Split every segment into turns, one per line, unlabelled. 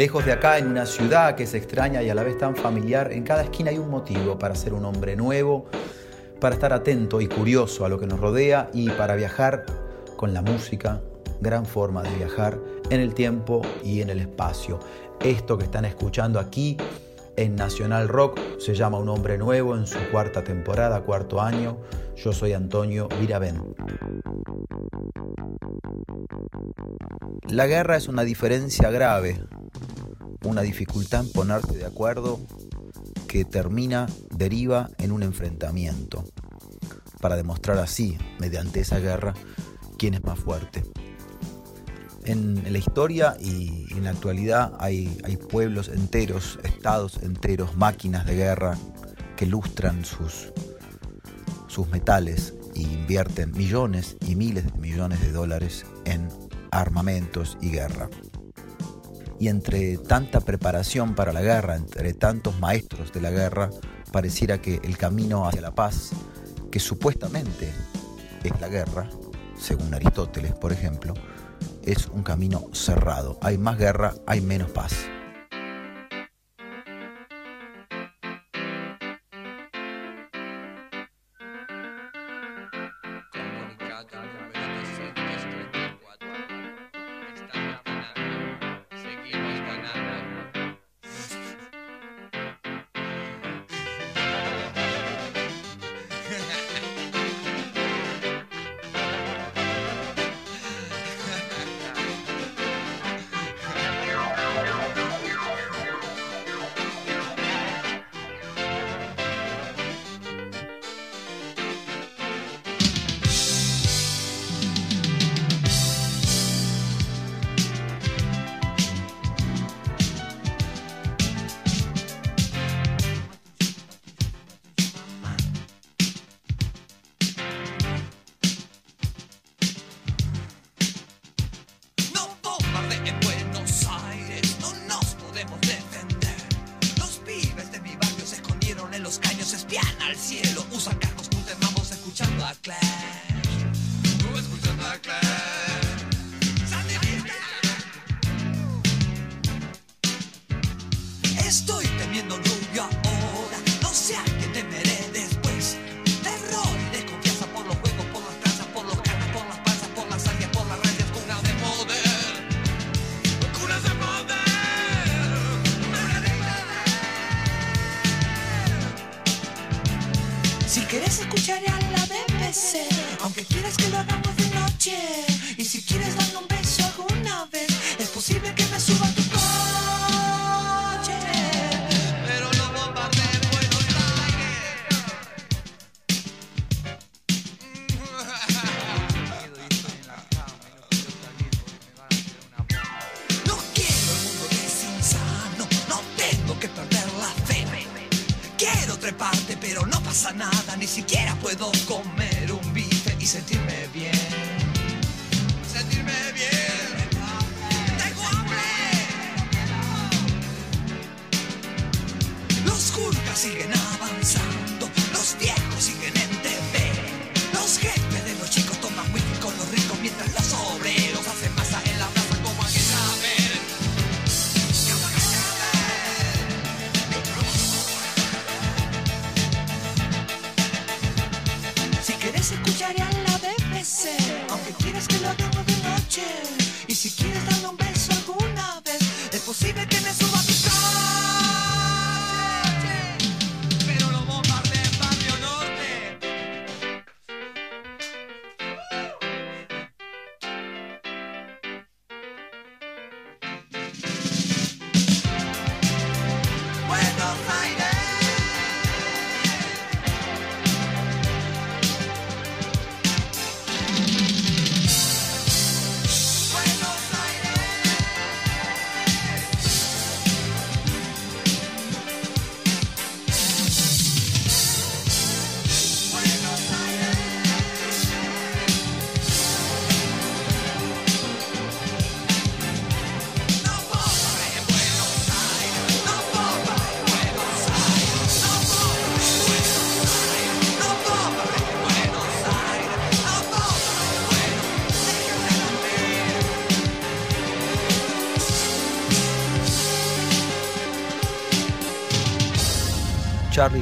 Lejos de acá, en una ciudad que se extraña y a la vez tan familiar, en cada esquina hay un motivo para ser un hombre nuevo, para estar atento y curioso a lo que nos rodea y para viajar con la música, gran forma de viajar en el tiempo y en el espacio. Esto que están escuchando aquí en Nacional Rock se llama Un hombre nuevo en su cuarta temporada, cuarto año. Yo soy Antonio Viravén. La guerra es una diferencia grave, una dificultad en ponerse de acuerdo que termina, deriva en un enfrentamiento, para demostrar así, mediante esa guerra, quién es más fuerte. En, la historia y en la actualidad hay, hay pueblos enteros, estados enteros, máquinas de guerra que lustran sus, sus metales e invierten millones y miles de millones de dólares en armamentos y guerra. Y entre tanta preparación para la guerra, entre tantos maestros de la guerra, pareciera que el camino hacia la paz, que supuestamente es la guerra, según Aristóteles, por ejemplo, es un camino cerrado. Hay más guerra, hay menos paz.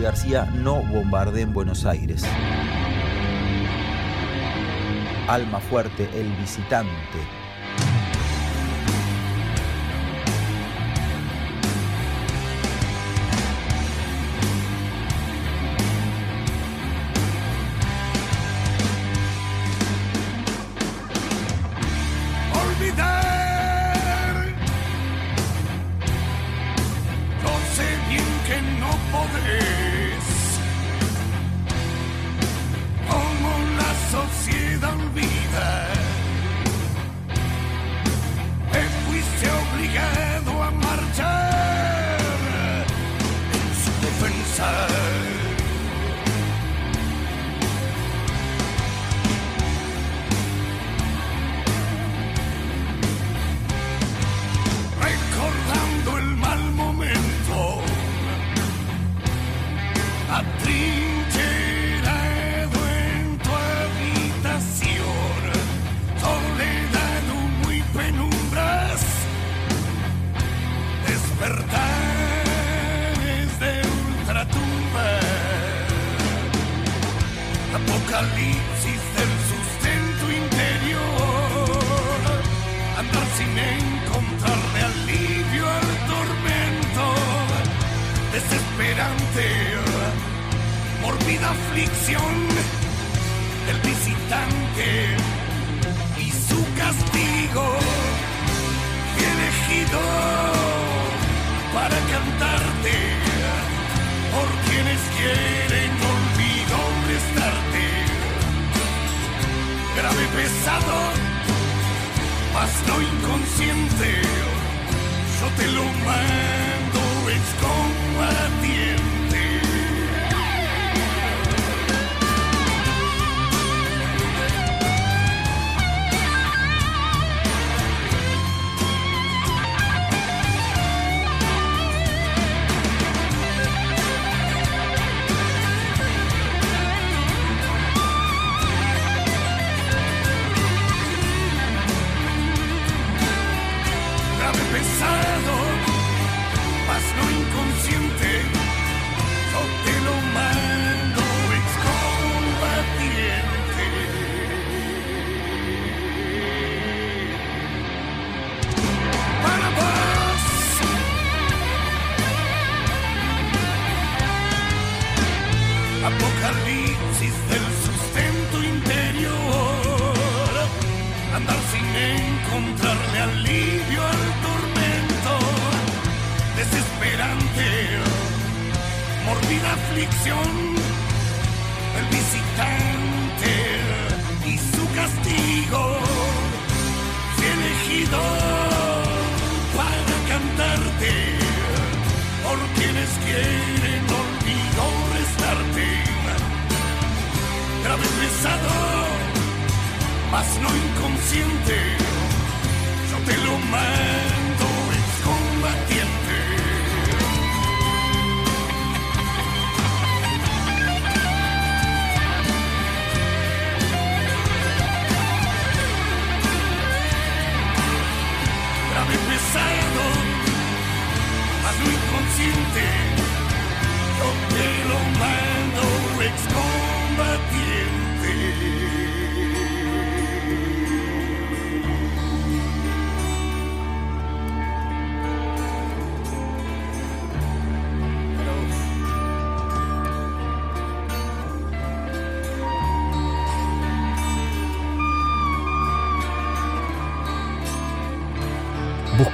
García no bombardea en Buenos Aires. Alma fuerte, el visitante. lo mando es combatiendo.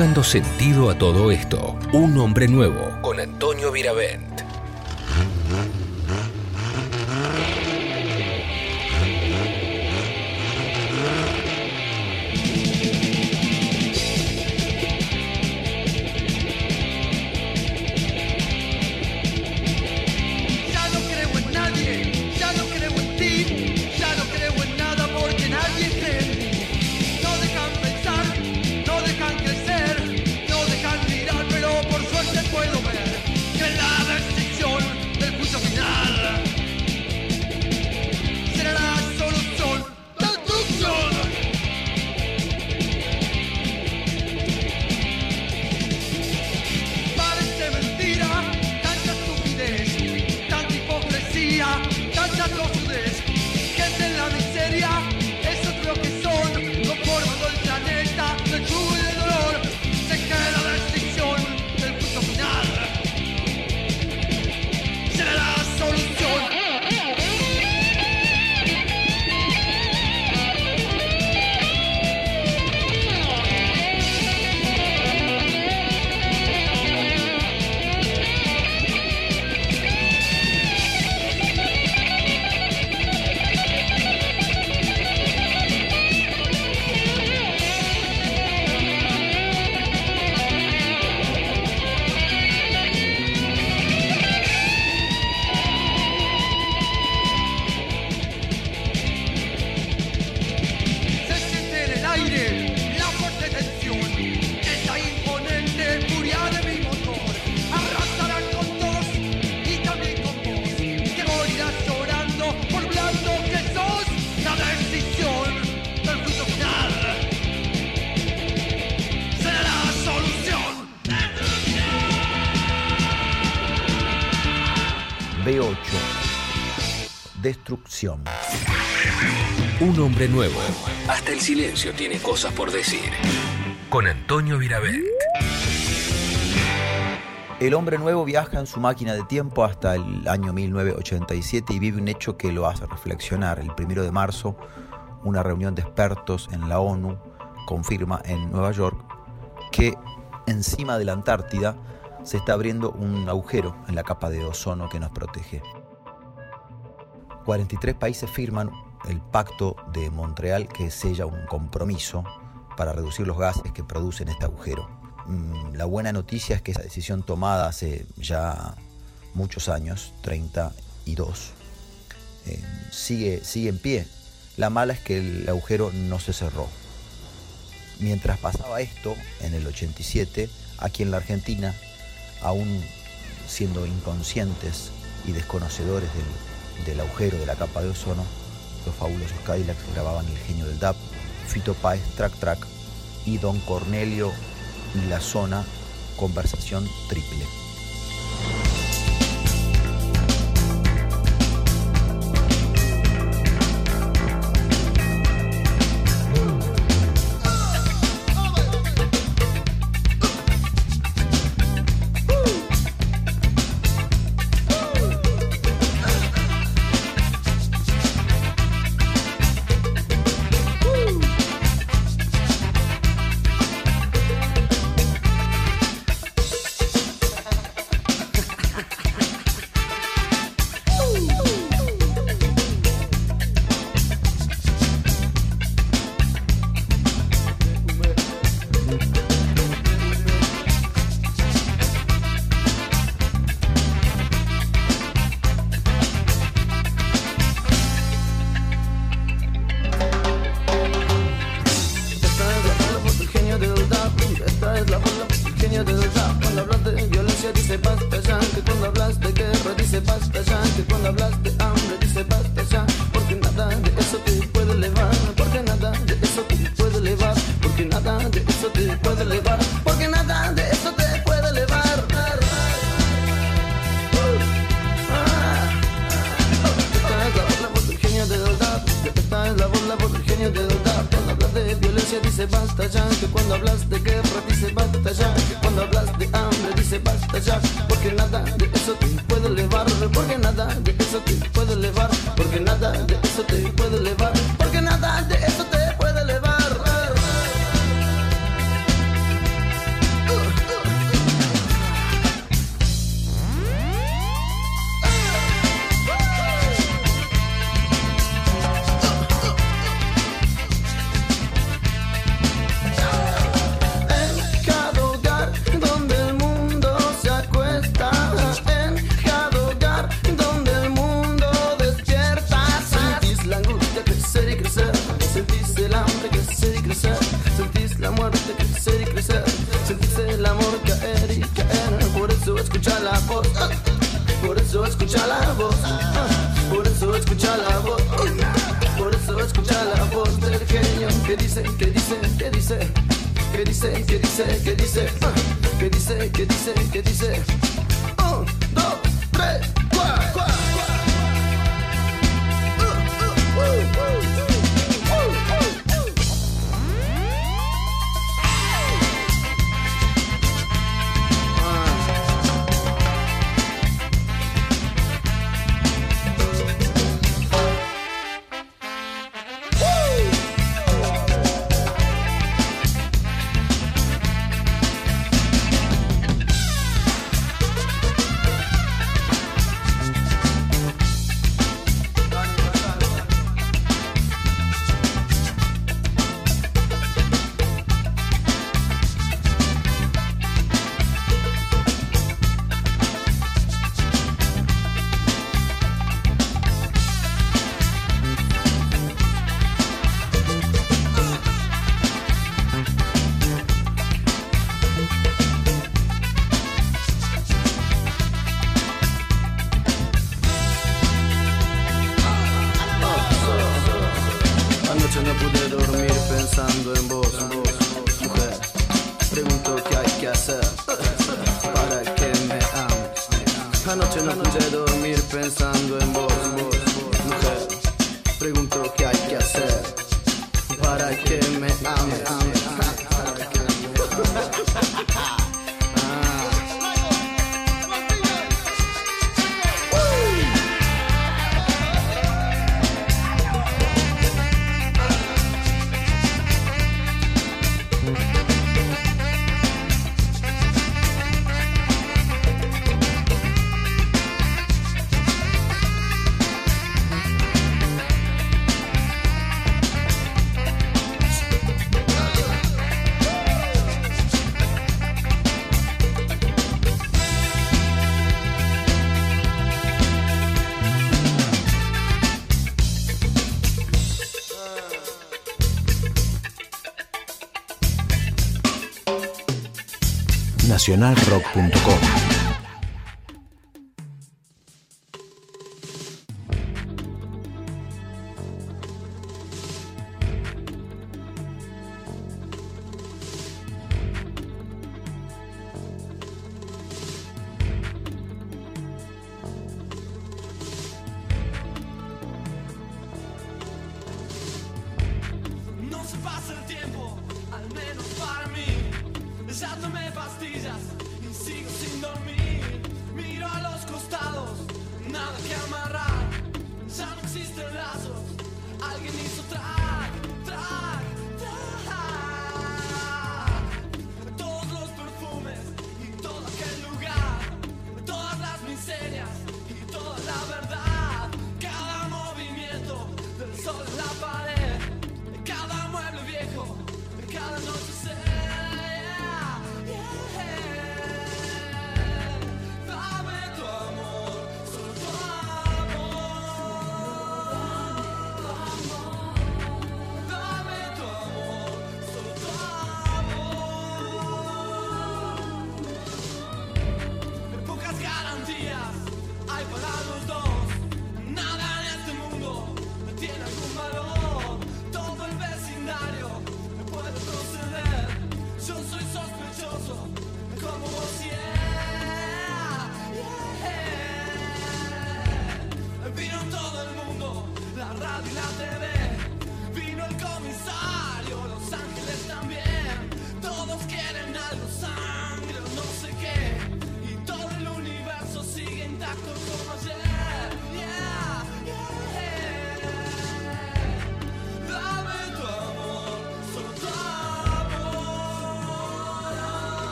Buscando sentido a todo esto. Un hombre nuevo con Antonio Viravent.
Un hombre nuevo. Hasta el silencio tiene cosas por decir. Con Antonio Virabet.
El hombre nuevo viaja en su máquina de tiempo hasta el año 1987 y vive un hecho que lo hace reflexionar. El primero de marzo, una reunión de expertos en la ONU confirma en Nueva York que encima de la Antártida se está abriendo un agujero en la capa de ozono que nos protege. 43 países firman el Pacto de Montreal que sella un compromiso para reducir los gases que producen este agujero. Mm, la buena noticia es que esa decisión tomada hace ya muchos años, 32, eh, sigue, sigue en pie. La mala es que el agujero no se cerró. Mientras pasaba esto, en el 87, aquí en la Argentina, aún siendo inconscientes y desconocedores del, del agujero de la capa de ozono, los fabulosos Cadillacs grababan El genio del DAP, Fito Páez, Track Track y Don Cornelio y la zona conversación triple.
nacionalrock.com.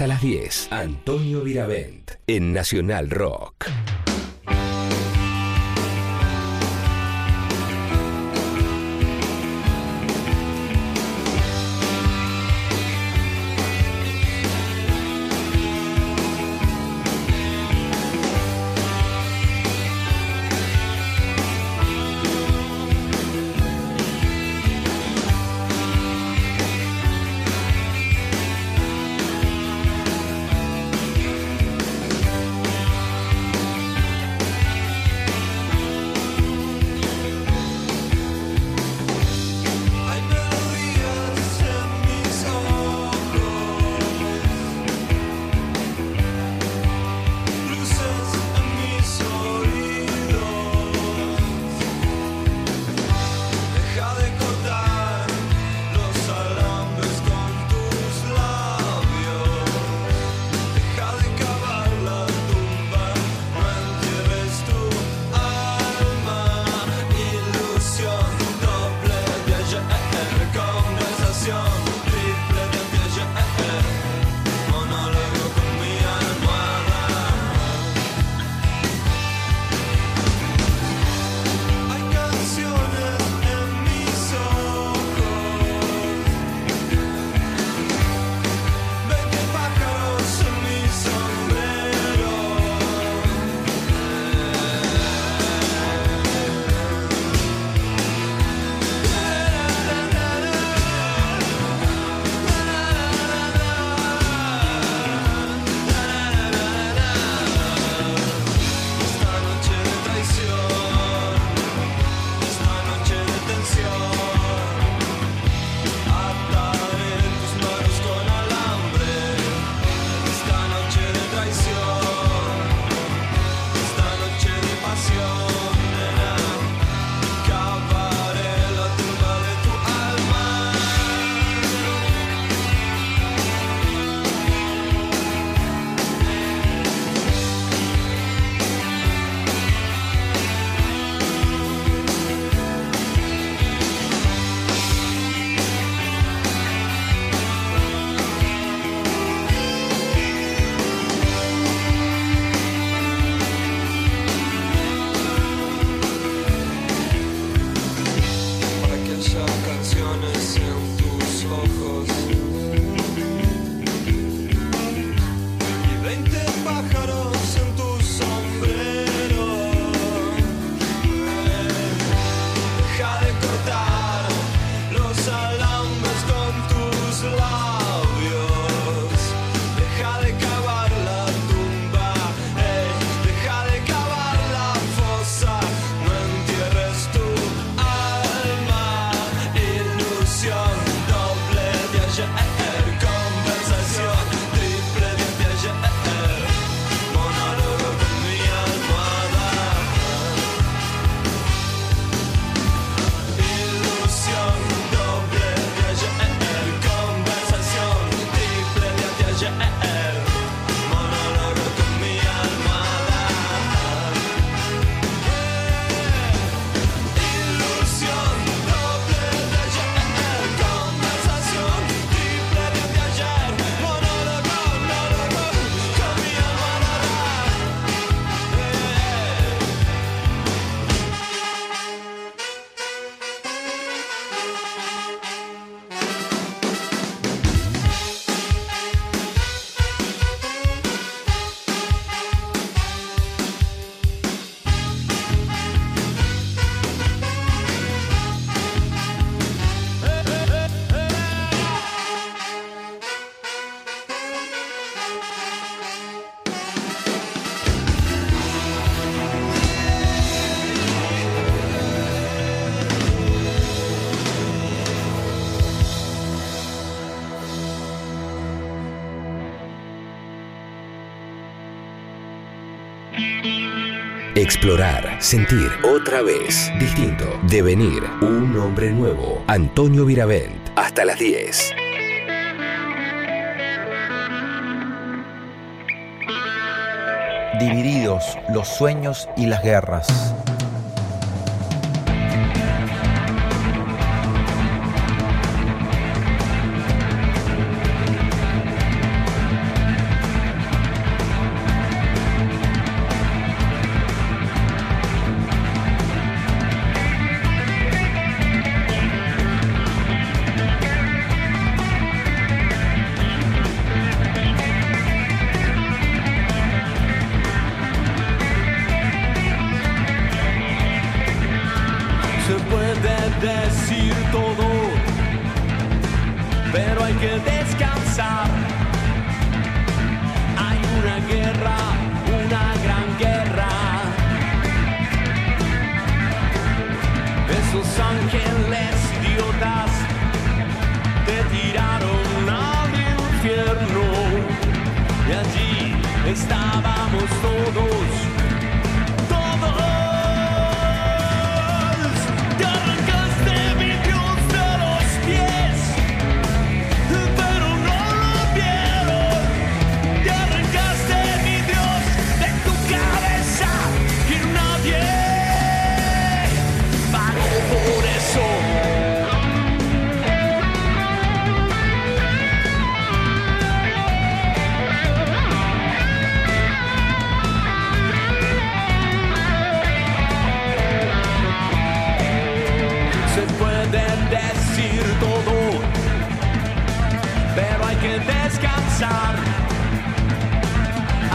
Hasta las 10. Antonio Viravent. En Nacional Rock. Explorar, sentir, otra vez, distinto, devenir, un hombre nuevo. Antonio Viravent, hasta las 10.
Divididos los sueños y las guerras.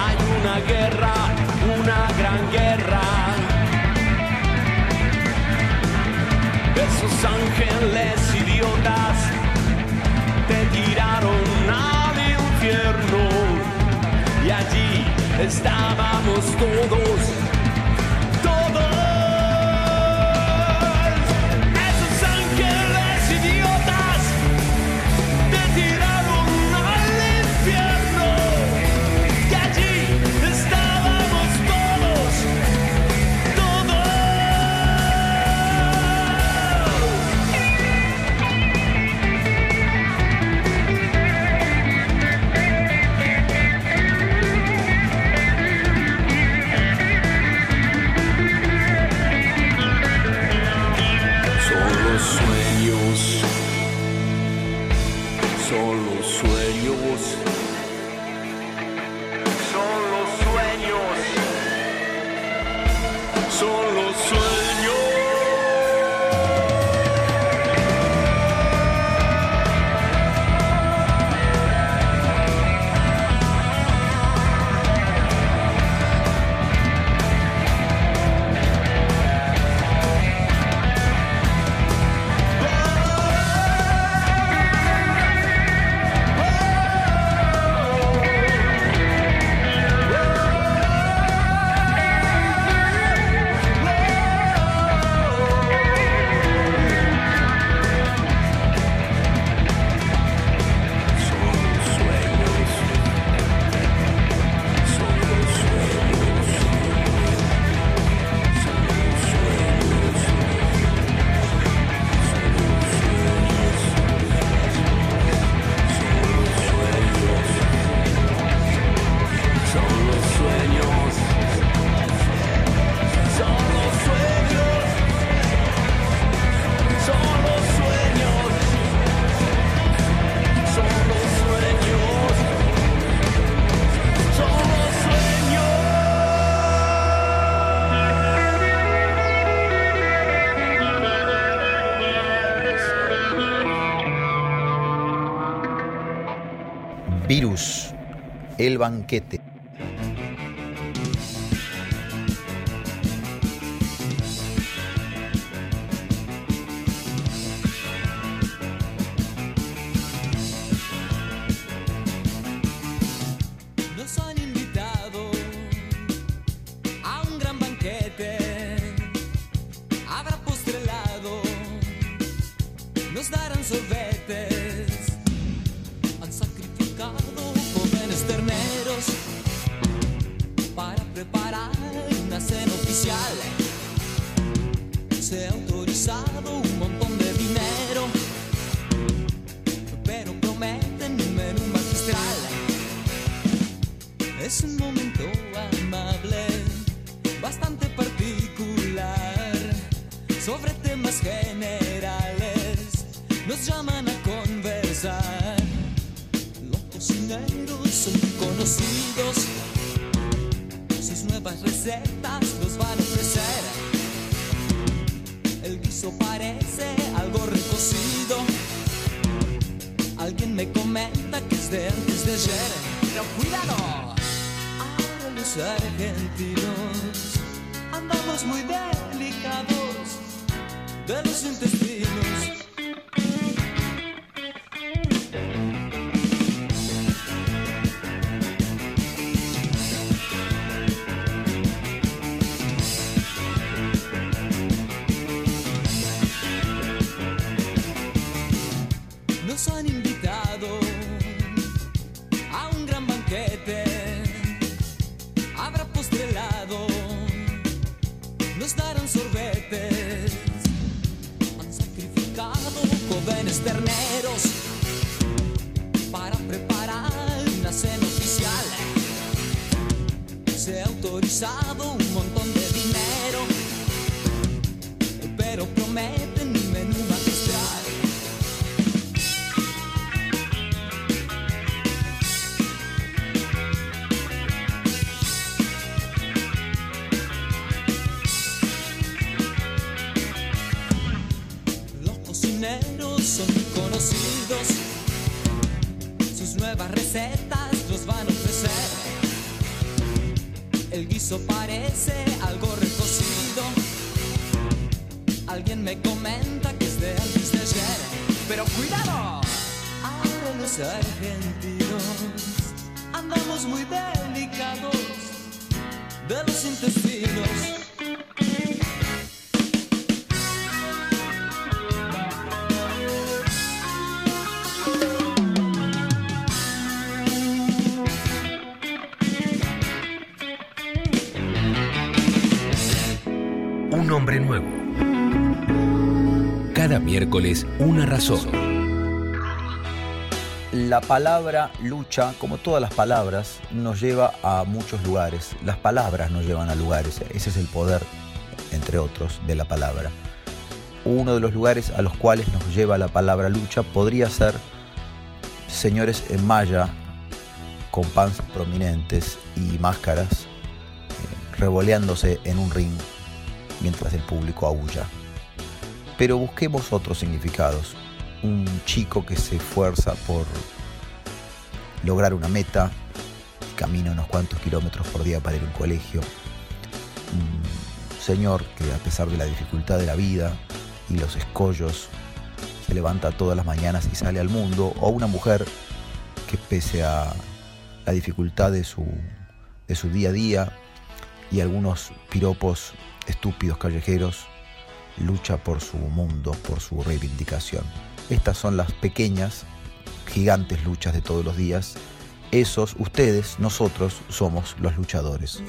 Hay una guerra, una gran guerra. Esos ángeles idiotas te tiraron al infierno y allí estábamos todos.
el banquete.
antes de ayer. Pero cuidado, ahora los argentinos andamos muy delicados de los intestinos.
Una
razón.
La palabra lucha, como todas las palabras, nos lleva a muchos lugares. Las palabras nos llevan a lugares. Ese es el poder, entre otros, de la palabra. Uno de los lugares a los cuales nos lleva la palabra lucha podría ser señores en malla con pants prominentes y máscaras eh, revoleándose en un ring mientras el público aúlla. Pero busquemos otros significados. Un chico que se esfuerza por lograr una meta, camina unos cuantos kilómetros por día para ir a un colegio. Un señor que a pesar de la dificultad de la vida y los escollos, se levanta todas las mañanas y sale al mundo. O una mujer que pese a la dificultad de su, de su día a día y algunos piropos estúpidos callejeros, lucha por su mundo, por su reivindicación. Estas son las pequeñas, gigantes luchas de todos los días. Esos, ustedes, nosotros, somos los luchadores.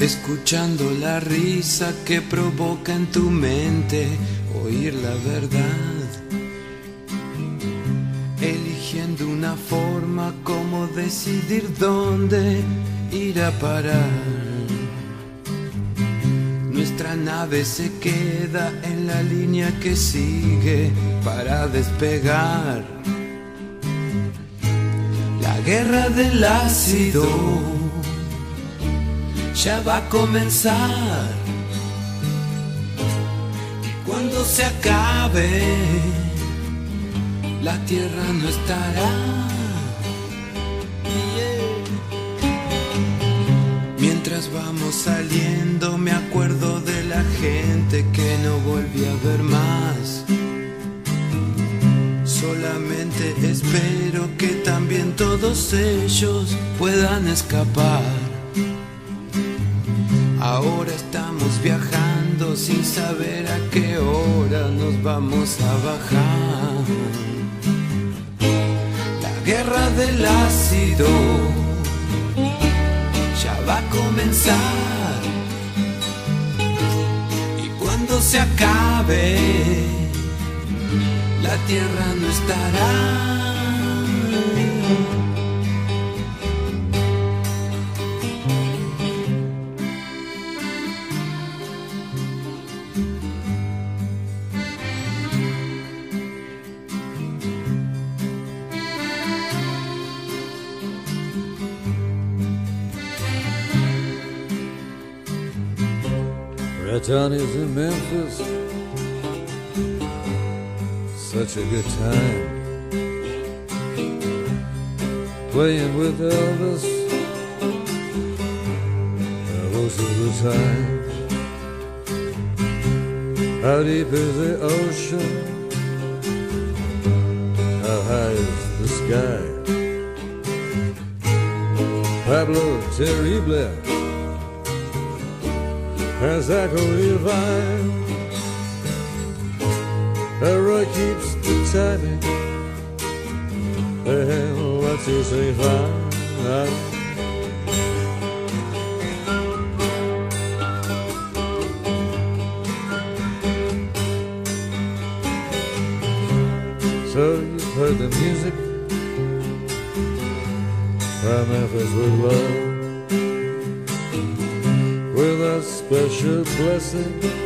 Escuchando la risa que provoca en tu mente oír la verdad. Eligiendo una forma como decidir dónde ir a parar. Nuestra nave se queda en la línea que sigue para despegar. La guerra del ácido ya va a comenzar. Y cuando se acabe, la tierra no estará. Mientras vamos saliendo, me acuerdo de la gente que no volví a ver más. Solamente espero que también todos ellos puedan escapar. Ahora estamos viajando sin saber a qué hora nos vamos a bajar. La guerra del ácido ya va a comenzar. Y cuando se acabe, la tierra no estará.
Johnny's in Memphis. Such a good time. Playing with Elvis. Most of the time. How deep is the ocean? How high is the sky? Pablo Terrible has echoed your vine. Error keeps the timing, and what's usually fine. So you've heard the music from Memphis with love.
blessed.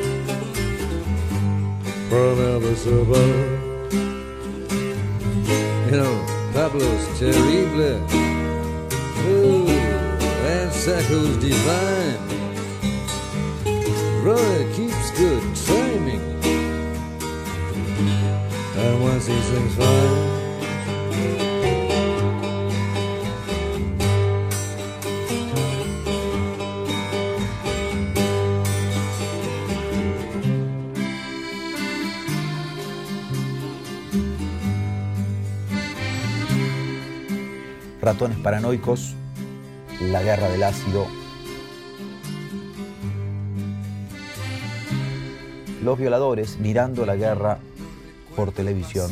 la guerra del ácido. Los violadores mirando la guerra por televisión.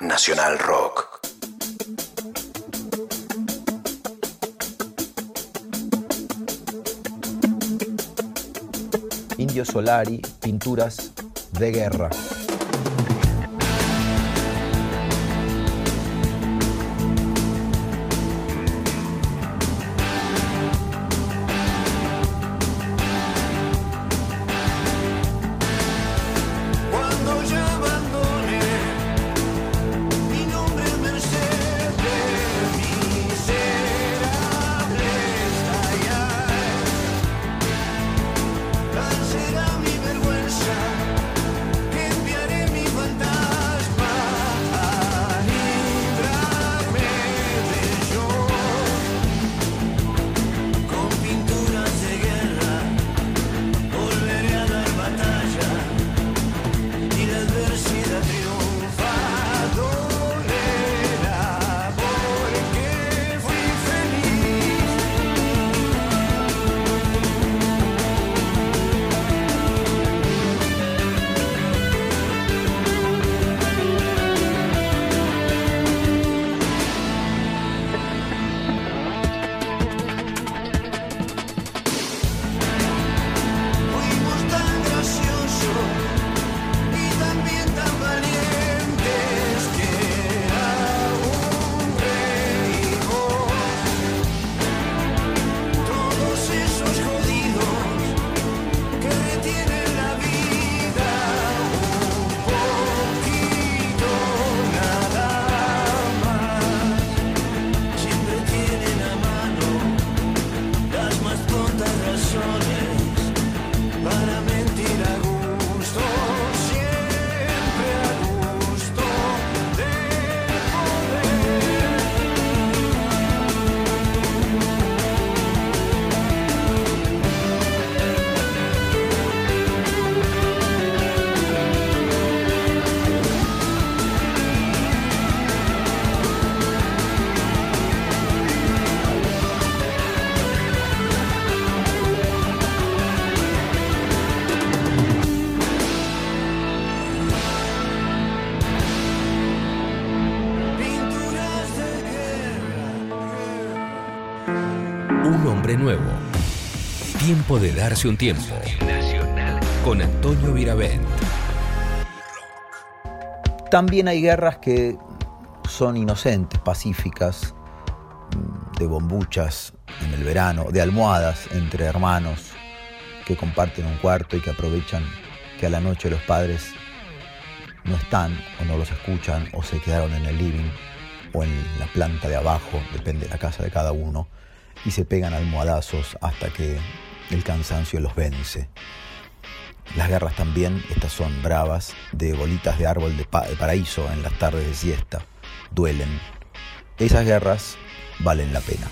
Nacional Rock.
Indio Solari, pinturas de guerra.
De darse un tiempo. Con Antonio Viravent.
También hay guerras que son inocentes, pacíficas, mm, de bombuchas en el verano, de almohadas entre hermanos que comparten un cuarto y que aprovechan que a la noche los padres no están o no los escuchan o se quedaron en el living o en la planta de abajo, depende de la casa de cada uno, y se pegan almohadazos hasta que el cansancio los vence. Las guerras también, estas son bravas, de bolitas de árbol de, de paraíso en las tardes de siesta, duelen. Esas guerras valen la pena.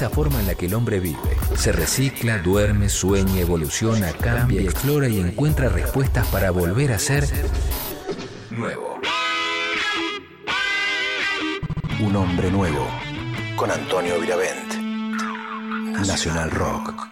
esa forma en la que el hombre vive. Se recicla, duerme, sueña, evoluciona, cambia, explora y encuentra respuestas para volver a ser nuevo.
Un hombre nuevo con Antonio Viravent. Nacional Rock.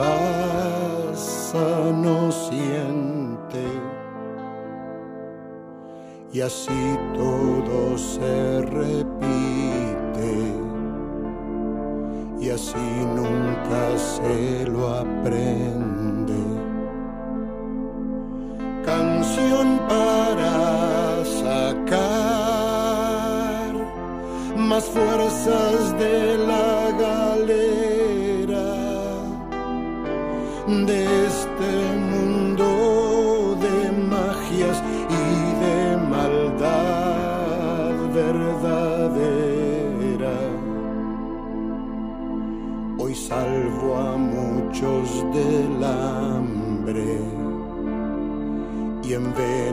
pasa no siente y así todo se repite y así nunca se lo aprende. Canción para sacar más fuerzas de la del hambre y en
vez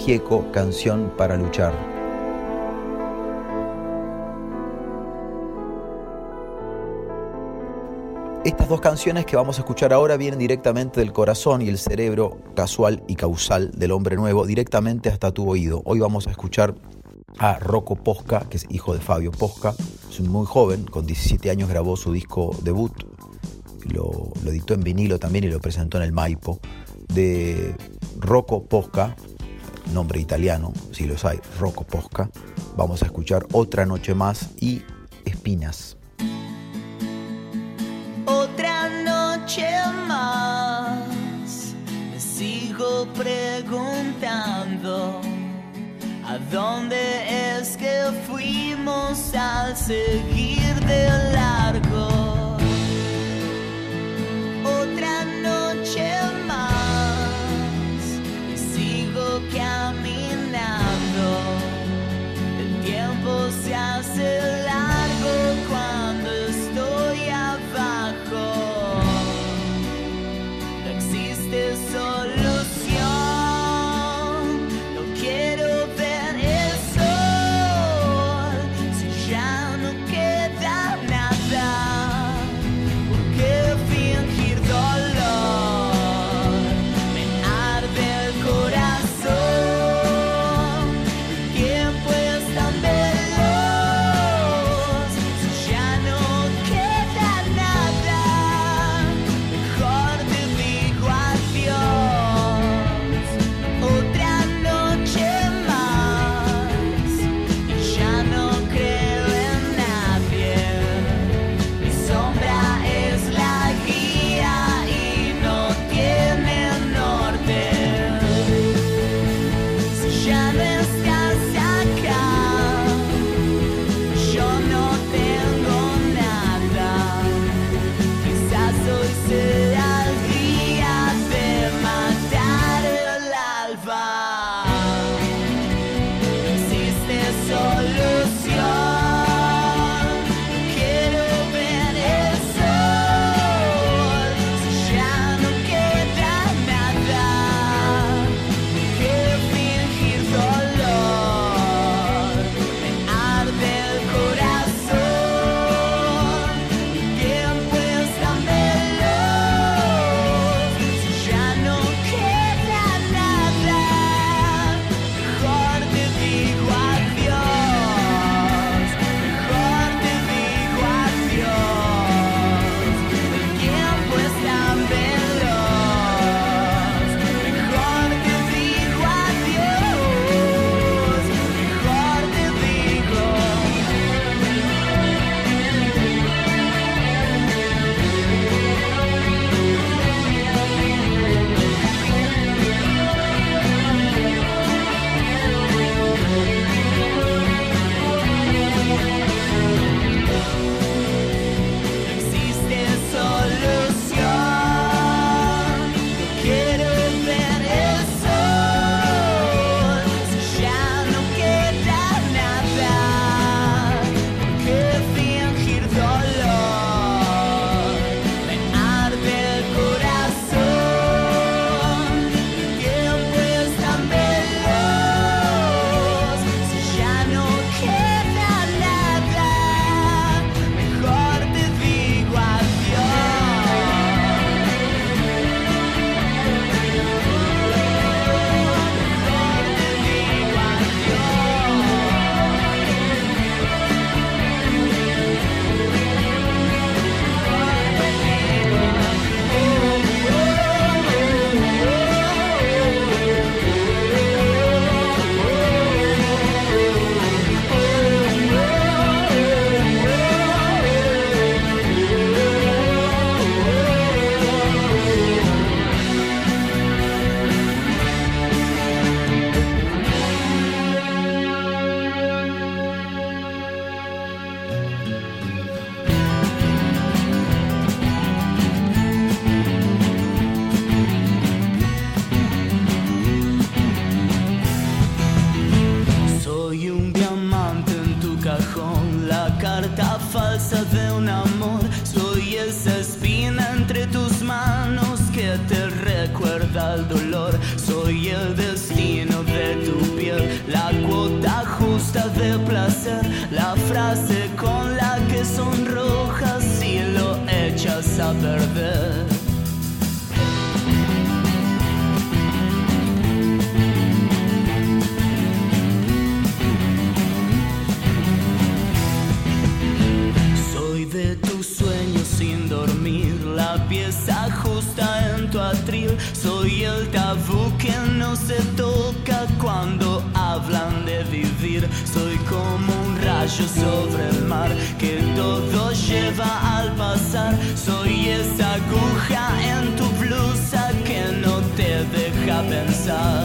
Gieco, Canción para luchar. Estas dos canciones que vamos a escuchar ahora vienen directamente del corazón y el cerebro casual y causal del hombre nuevo, directamente hasta tu oído. Hoy vamos a escuchar a Rocco Posca, que es hijo de Fabio Posca. Es muy joven, con 17 años grabó su disco debut, lo, lo editó en vinilo también y lo presentó en el Maipo. De Rocco Posca, nombre italiano, si los hay, Rocco Posca. Vamos a escuchar Otra Noche Más y Espinas.
Otra noche más me sigo preguntando a dónde es que fuimos al seguir de largo. Se toca cuando hablan de vivir. Soy como un rayo sobre el mar que todo lleva al pasar. Soy esa aguja en tu blusa que no te deja pensar.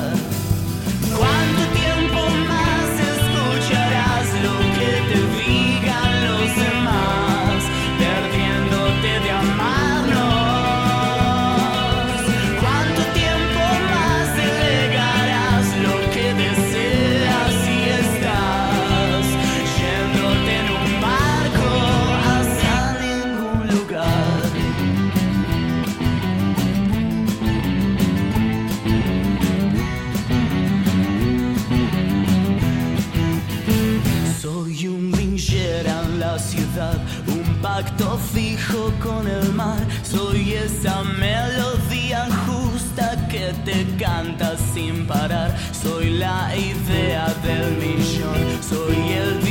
Soy esa melodía justa que te canta sin parar. Soy la idea del millón, soy el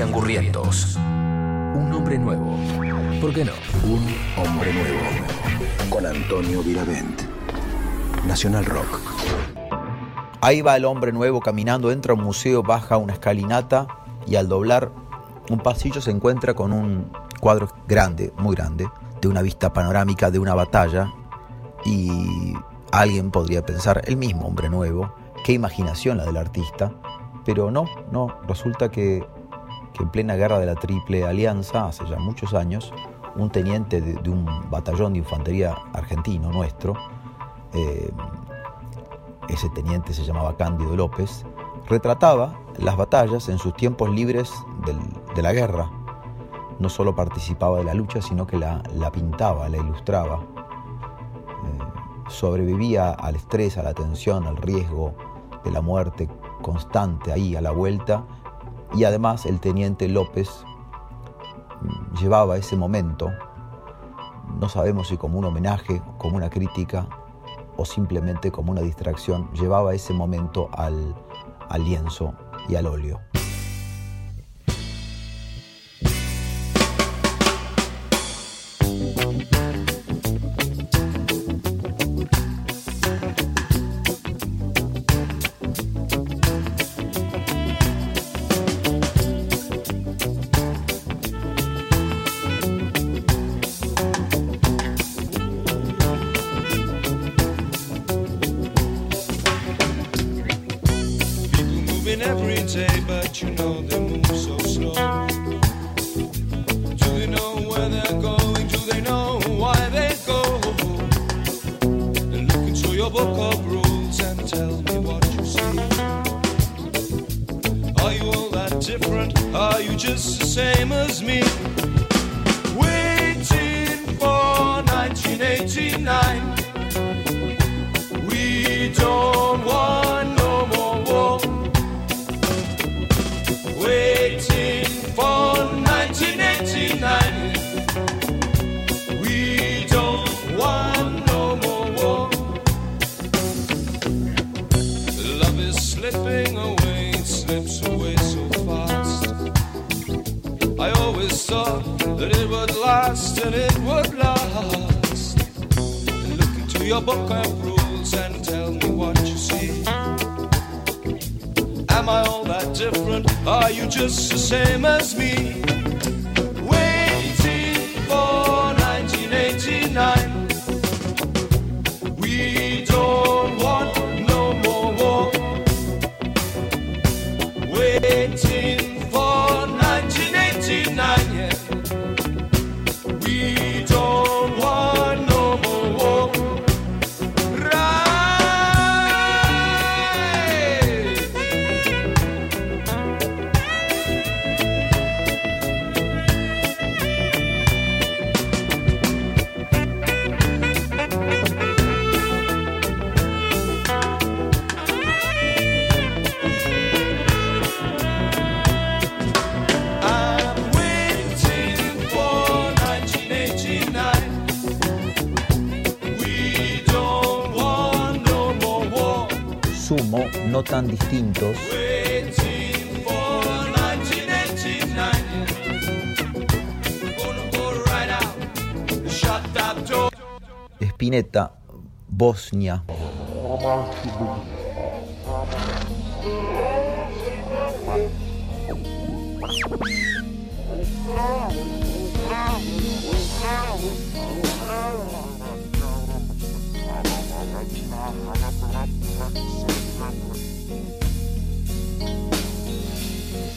mezquinos y angurrientos. Un hombre nuevo. ¿Por qué no?
Un hombre nuevo. Con Antonio Viravent. Nacional Rock.
Ahí va el hombre nuevo caminando, entra a un museo, baja una escalinata y al doblar un pasillo se encuentra con un cuadro grande, muy grande, de una vista panorámica de una batalla y alguien podría pensar, el mismo hombre nuevo, qué imaginación la del artista, pero no, no, resulta que, que en plena guerra de la Triple Alianza, hace ya muchos años, un teniente de, un batallón de infantería argentino nuestro, eh, ese teniente se llamaba Cándido López, retrataba las batallas en sus tiempos libres de la guerra. No solo participaba de la lucha, sino que la, la pintaba, la ilustraba. Eh, sobrevivía al estrés, a la tensión, al riesgo de la muerte constante ahí a la vuelta. Y además el teniente López mm, llevaba ese momento, no sabemos si como un homenaje, como una crítica o simplemente como una distracción, llevaba ese momento al, al lienzo y al óleo. poeta Bosnia.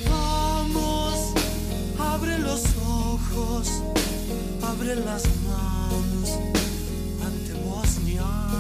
Vamos, abre los ojos, abre las manos. beyond.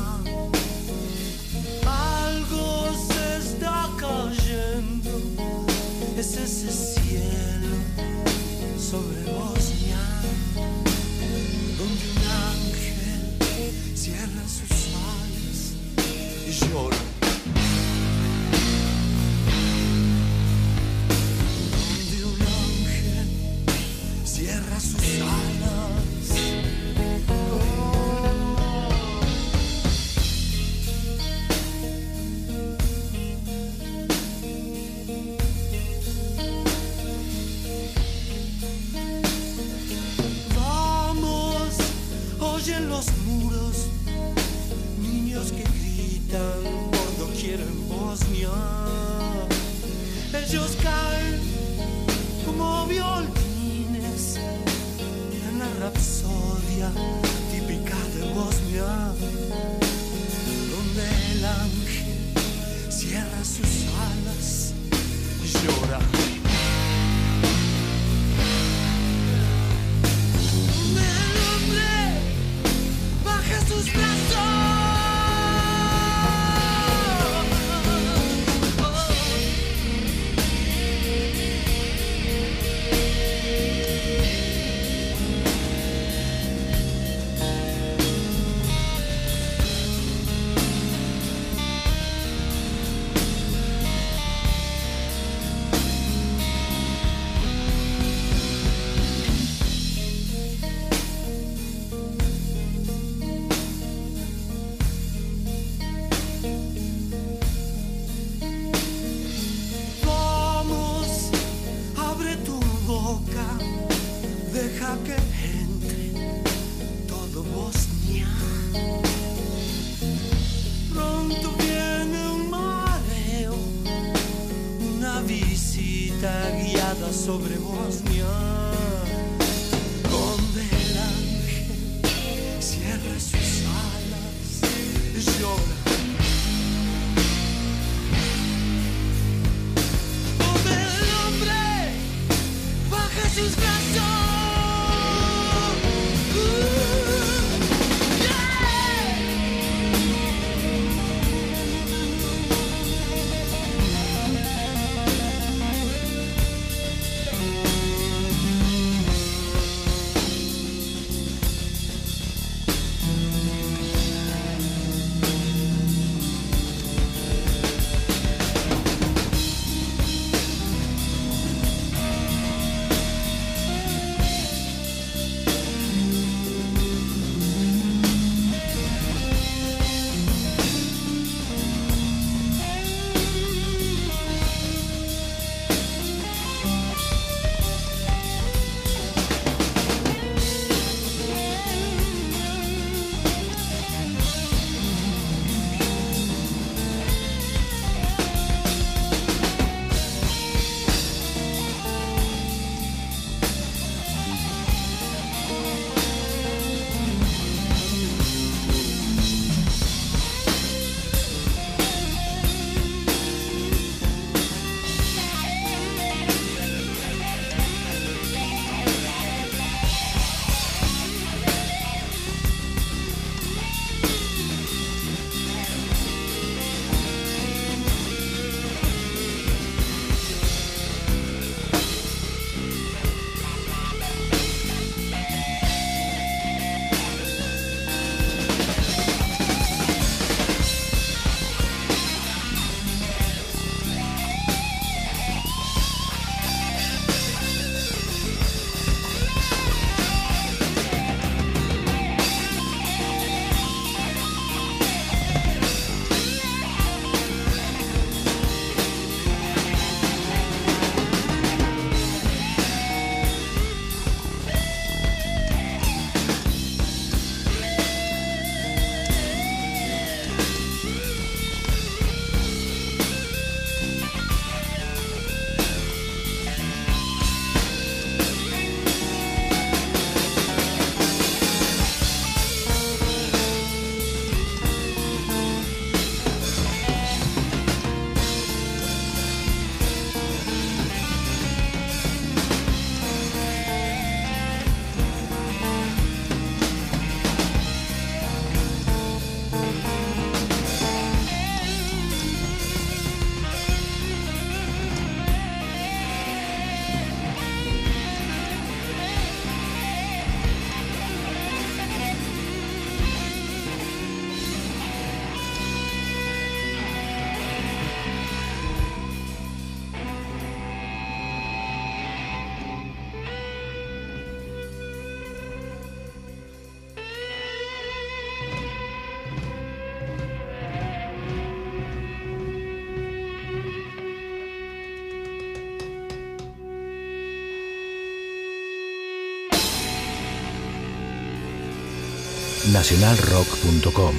nacionalrock.com.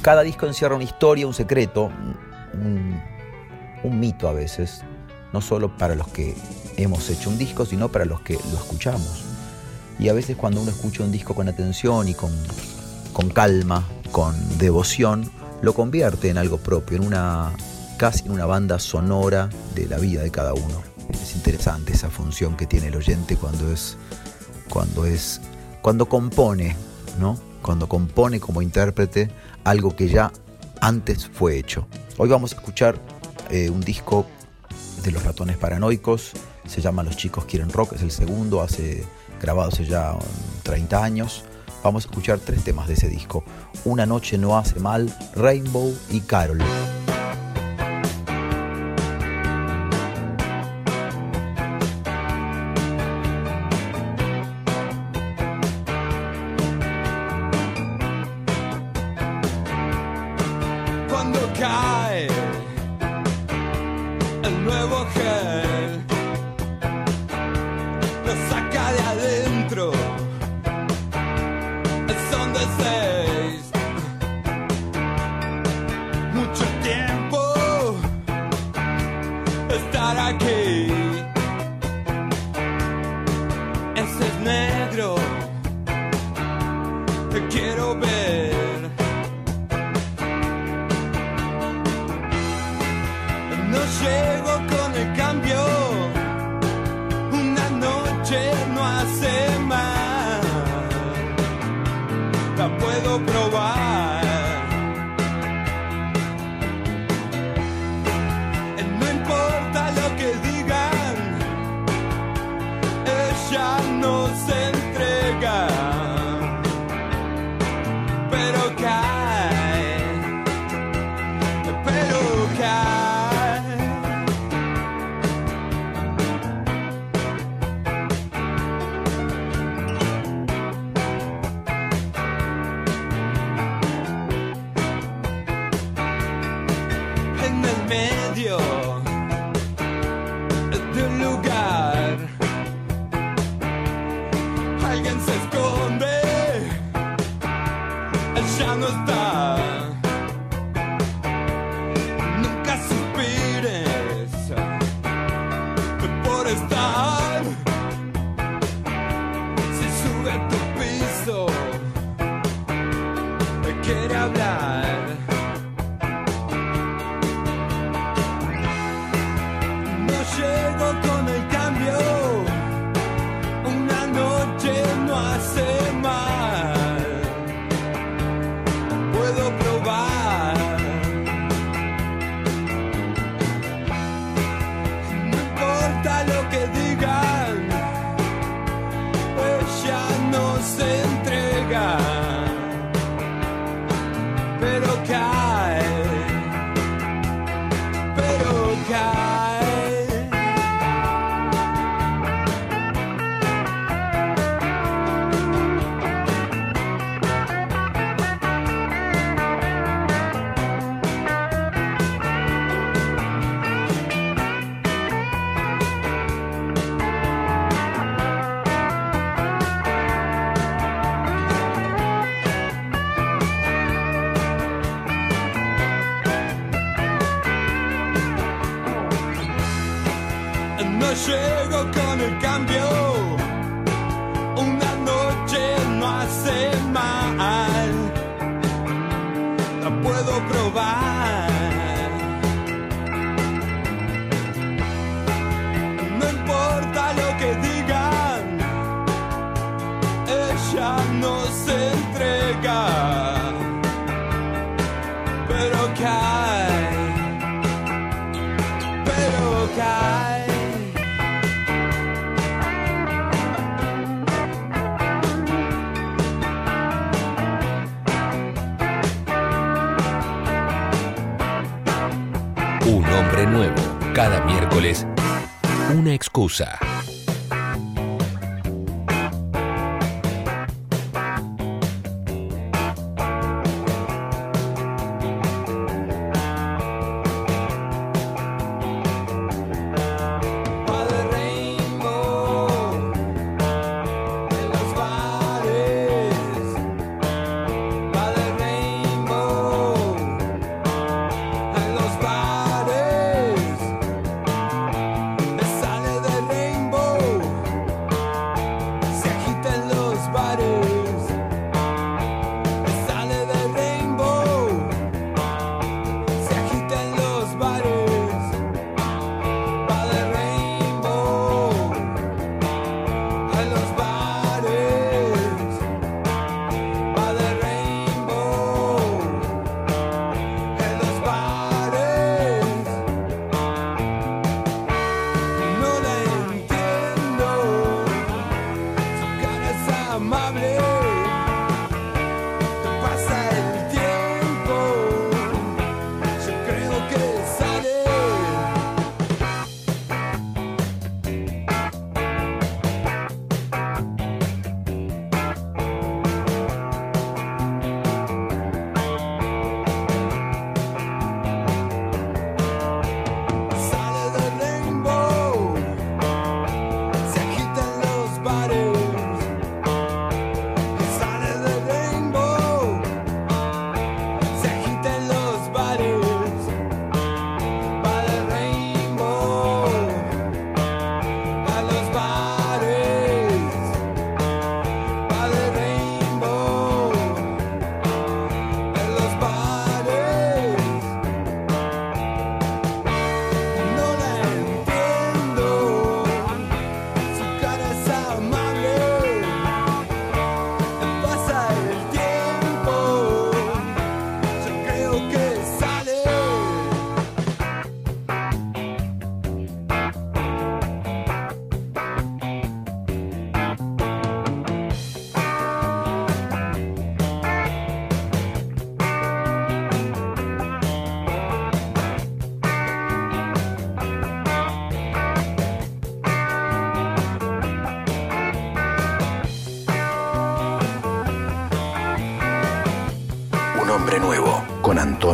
Cada disco encierra una historia, un secreto, un, mito a veces, no solo para los que hemos hecho un disco, sino para los que lo escuchamos. Y a veces cuando uno escucha un disco con atención y con, con calma, con devoción, lo convierte en algo propio, en una casi en una banda sonora de la vida de cada uno. Es interesante esa función que tiene el oyente cuando es cuando es cuando compone, ¿no? Cuando compone como intérprete algo que ya antes fue hecho. Hoy vamos a escuchar eh, un disco de los ratones paranoicos, se llama Los chicos quieren rock, es el segundo, hace grabado hace ya 30 años. Vamos a escuchar tres temas de ese disco. Una noche no hace mal, Rainbow y Carol.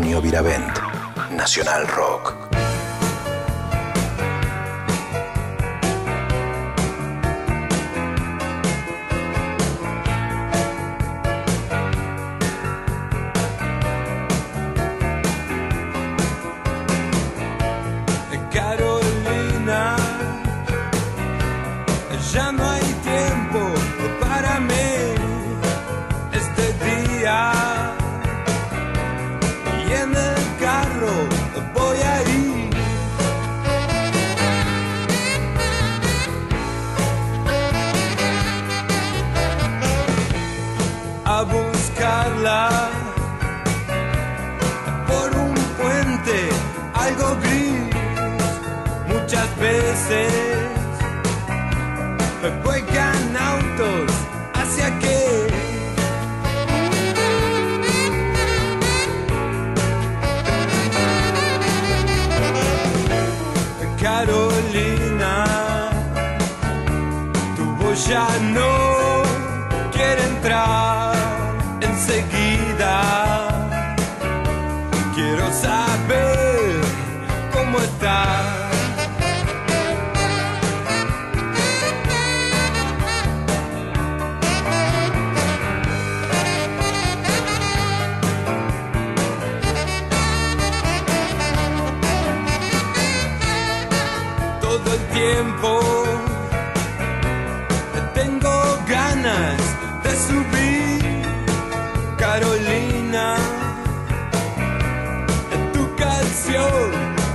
Antonio Viravent. Nacional Rock.
Carolina. Tu voz ya no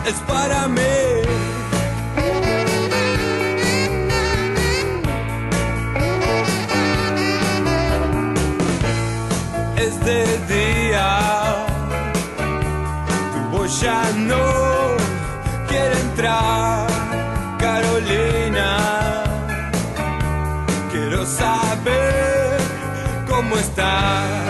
es para mí. Es de día, tu voz ya no quiere entrar, Carolina. Quiero saber cómo estás.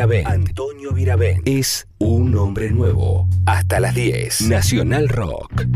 Virabén. Antonio Virabén es un hombre nuevo. Hasta las 10. Nacional Rock.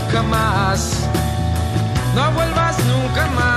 Nunca más. No vuelvas nunca más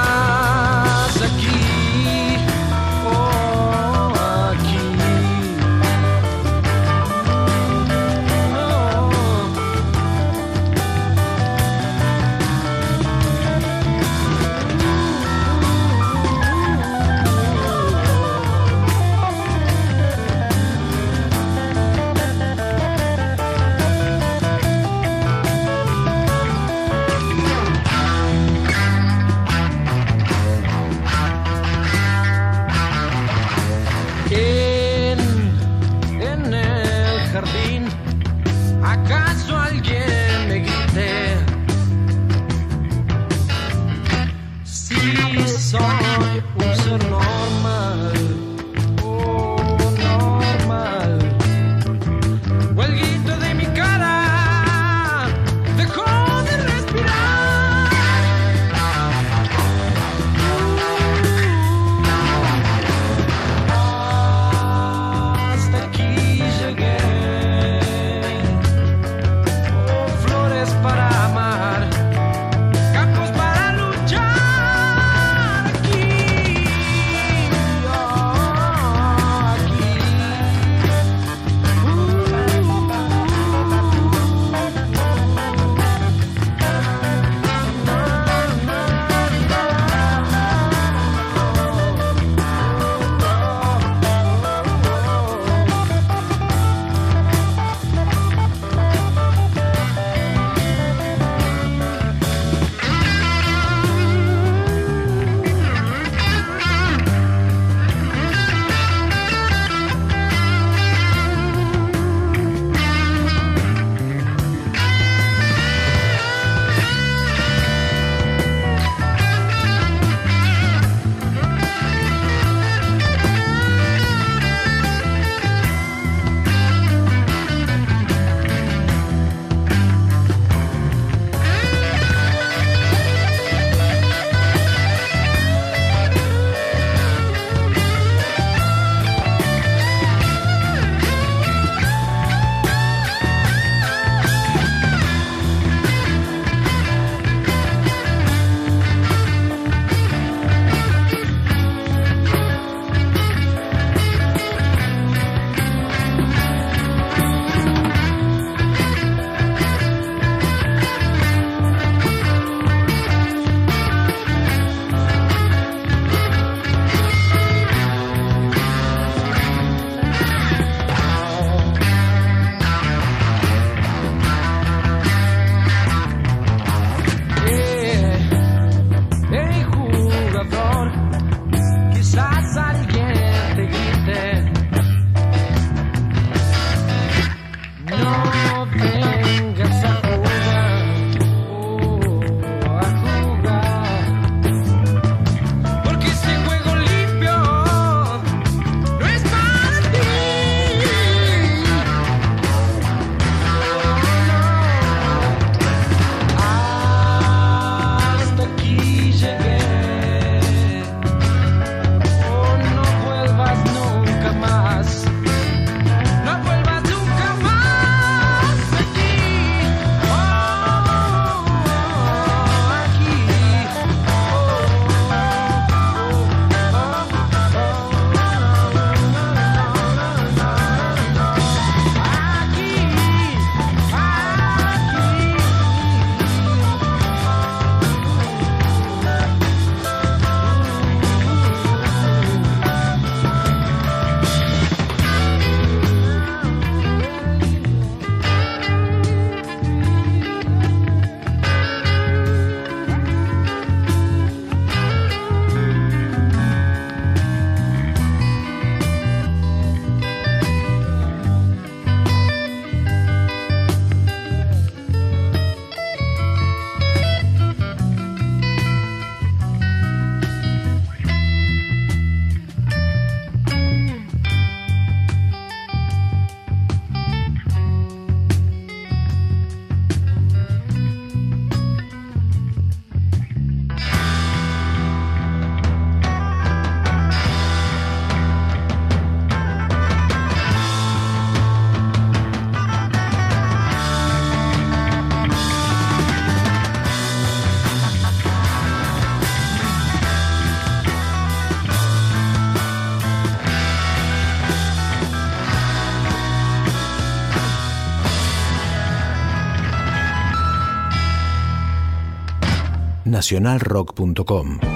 nacionalrock.com.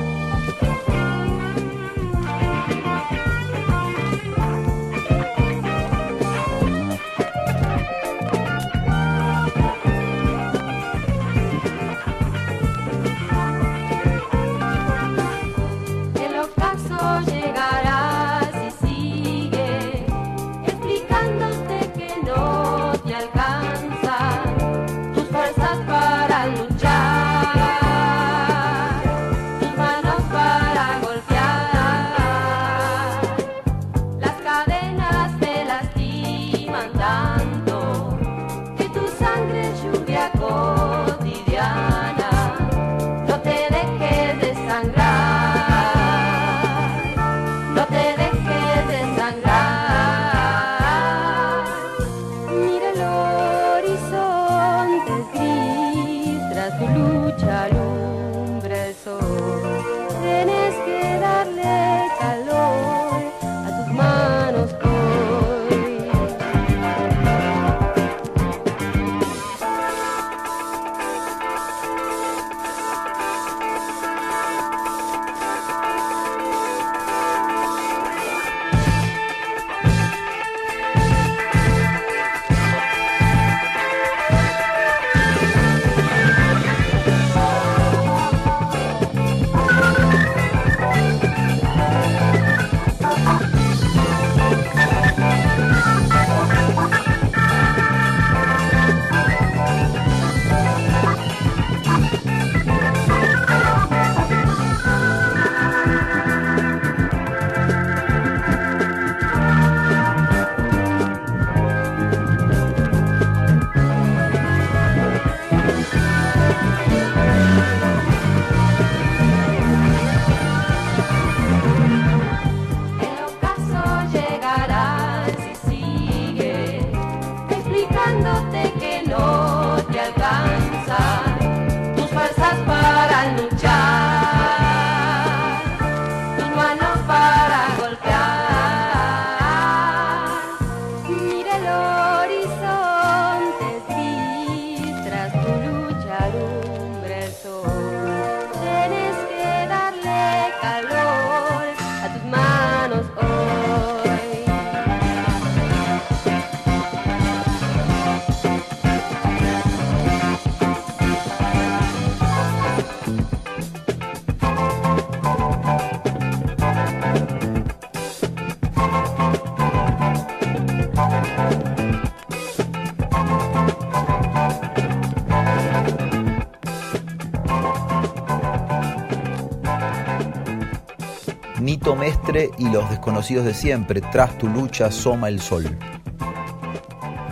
y los desconocidos de siempre, tras tu lucha asoma el sol.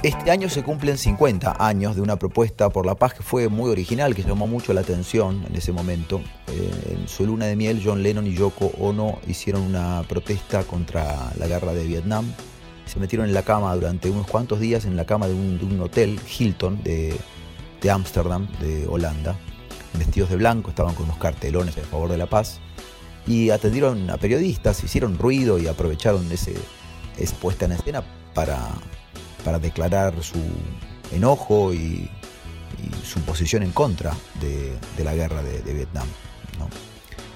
Este año se cumplen 50 años de una propuesta por la paz que fue muy original, que llamó mucho la atención en ese momento. Eh, en su luna de miel, John Lennon y Yoko Ono hicieron una protesta contra la guerra de Vietnam. Se metieron en la cama durante unos cuantos días en la cama de un, de hotel, Hilton, de Ámsterdam, de, Holanda. Vestidos de blanco, estaban con unos cartelones a favor de la paz. Y atendieron a periodistas, hicieron ruido y aprovecharon ese, esa puesta en escena para para declarar su enojo y, su posición en contra de, la guerra de, Vietnam.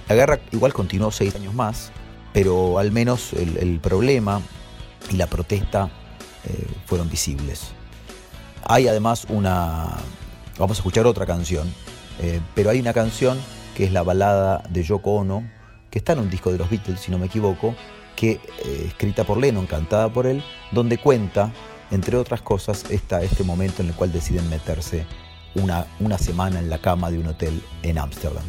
La guerra igual continuó seis años más, pero al menos el, el problema y la protesta eh, fueron visibles. Hay además una... Vamos a escuchar otra canción, eh, pero hay una canción que es la balada de Yoko Ono, que está en un disco de los Beatles, si no me equivoco, que eh, escrita por Lennon, cantada por él, donde cuenta entre otras cosas, está este momento en el cual deciden meterse una, una semana en la cama de un hotel en Ámsterdam.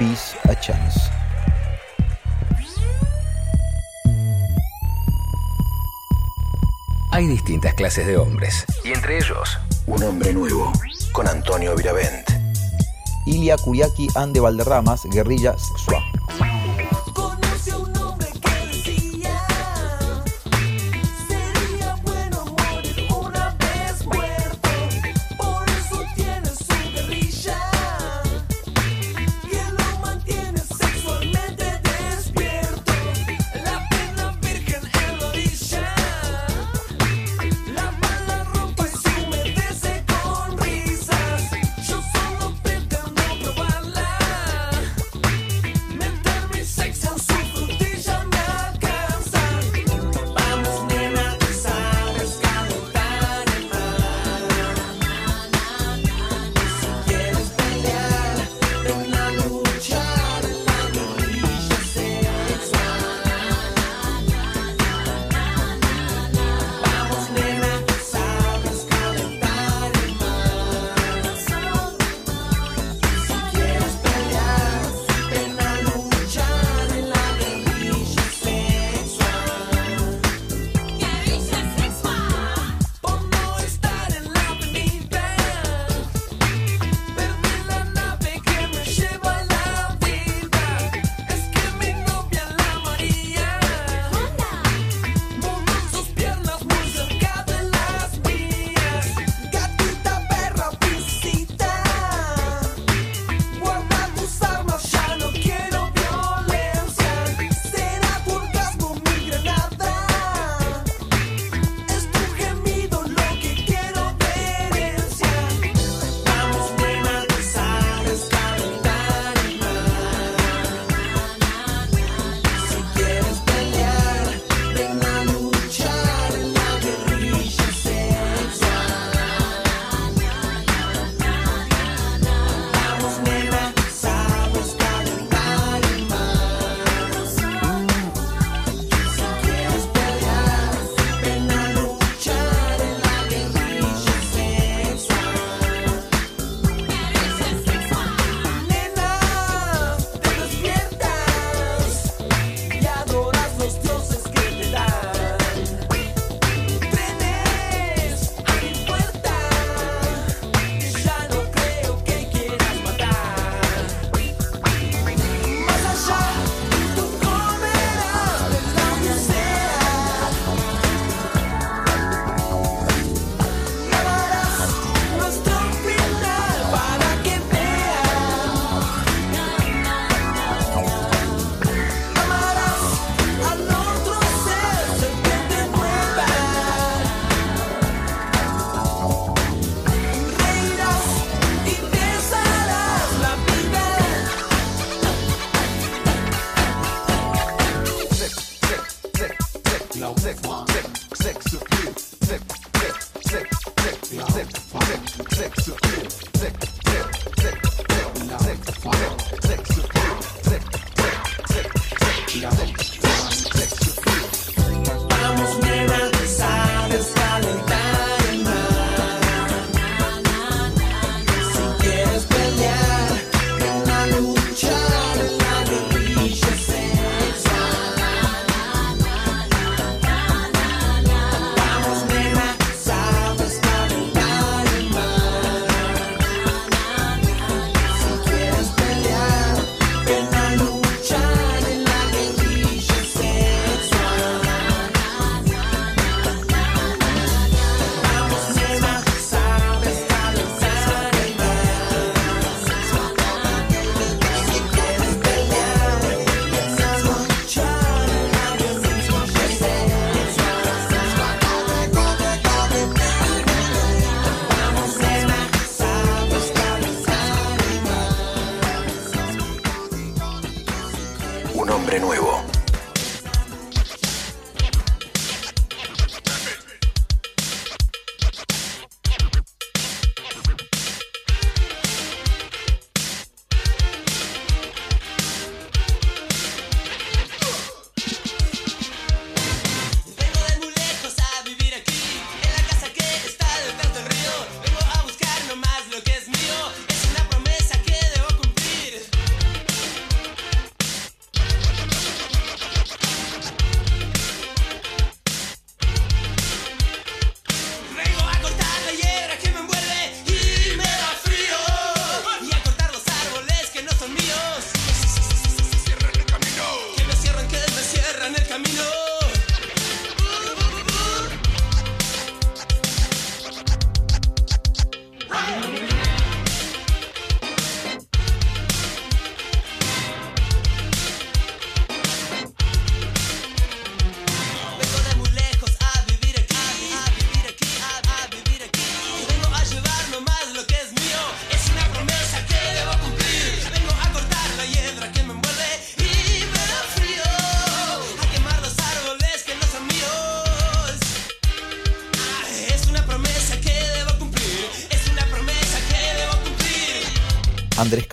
Peace a Chance.
Hay distintas clases de hombres, y entre ellos,
Un hombre nuevo, con Antonio Viravent.
Ilia Kuriaki Ande Valderramas, Guerrilla Sexual.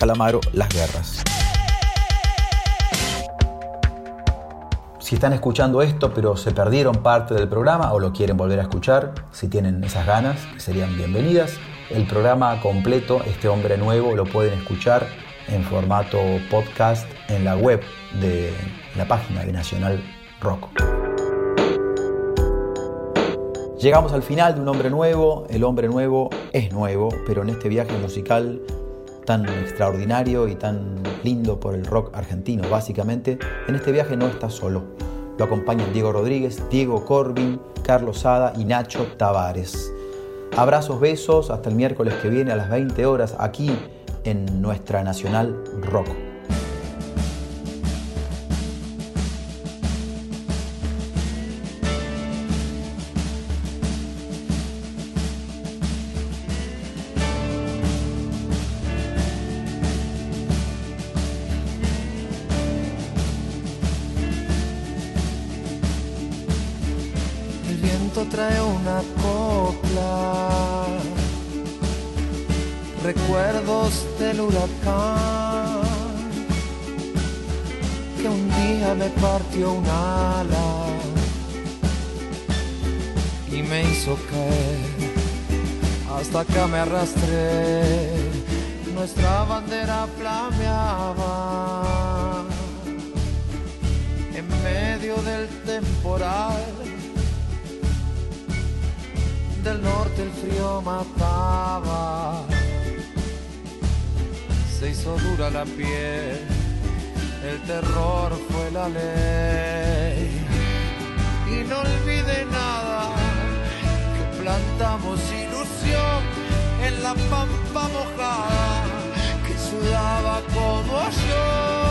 Calamaro, Las Guerras. Si están escuchando esto pero se perdieron parte del programa o lo quieren volver a escuchar, si tienen esas ganas, serían bienvenidas. El programa completo, Este Hombre Nuevo, lo pueden escuchar en formato podcast en la web de la página de Nacional Rock. Llegamos al final de Un Hombre Nuevo. El Hombre Nuevo es nuevo, pero en este viaje musical tan extraordinario y tan lindo por el rock argentino, básicamente, en este viaje no está solo. Lo acompañan Diego Rodríguez, Diego Corbin, Carlos Sada y Nacho Tavares. Abrazos, besos, hasta el miércoles que viene a las 20 horas aquí en nuestra Nacional Rock.
Y me hizo caer, hasta acá me arrastré, nuestra bandera flameaba. En medio del temporal del norte el frío mataba, se hizo dura la piel, el terror fue la ley. Y no olvide nada, plantamos ilusión en la pampa mojada, que sudaba como yo.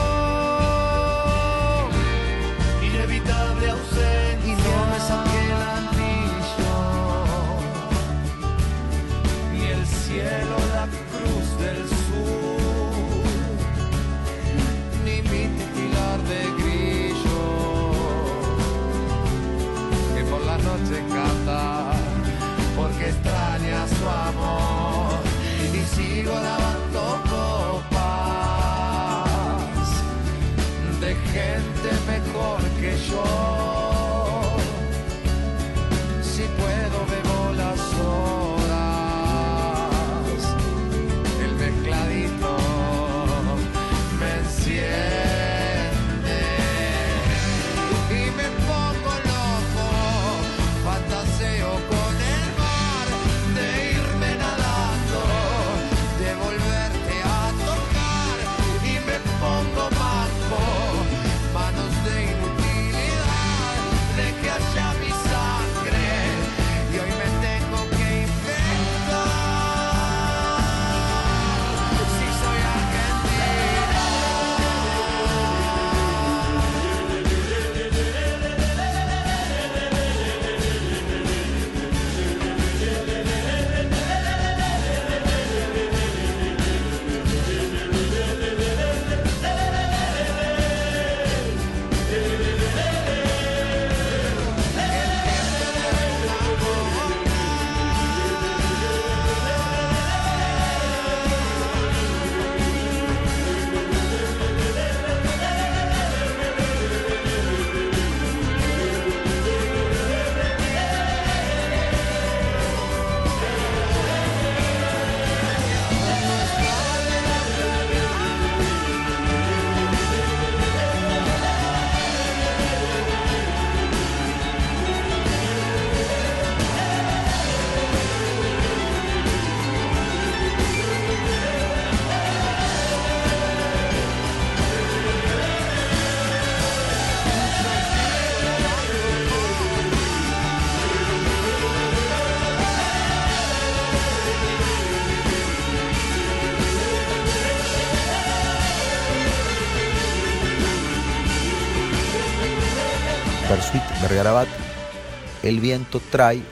El
viento trae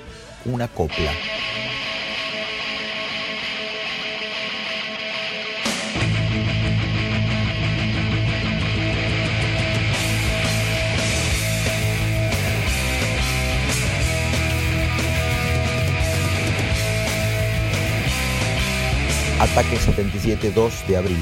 una copla. Ataque 77 2 de abril.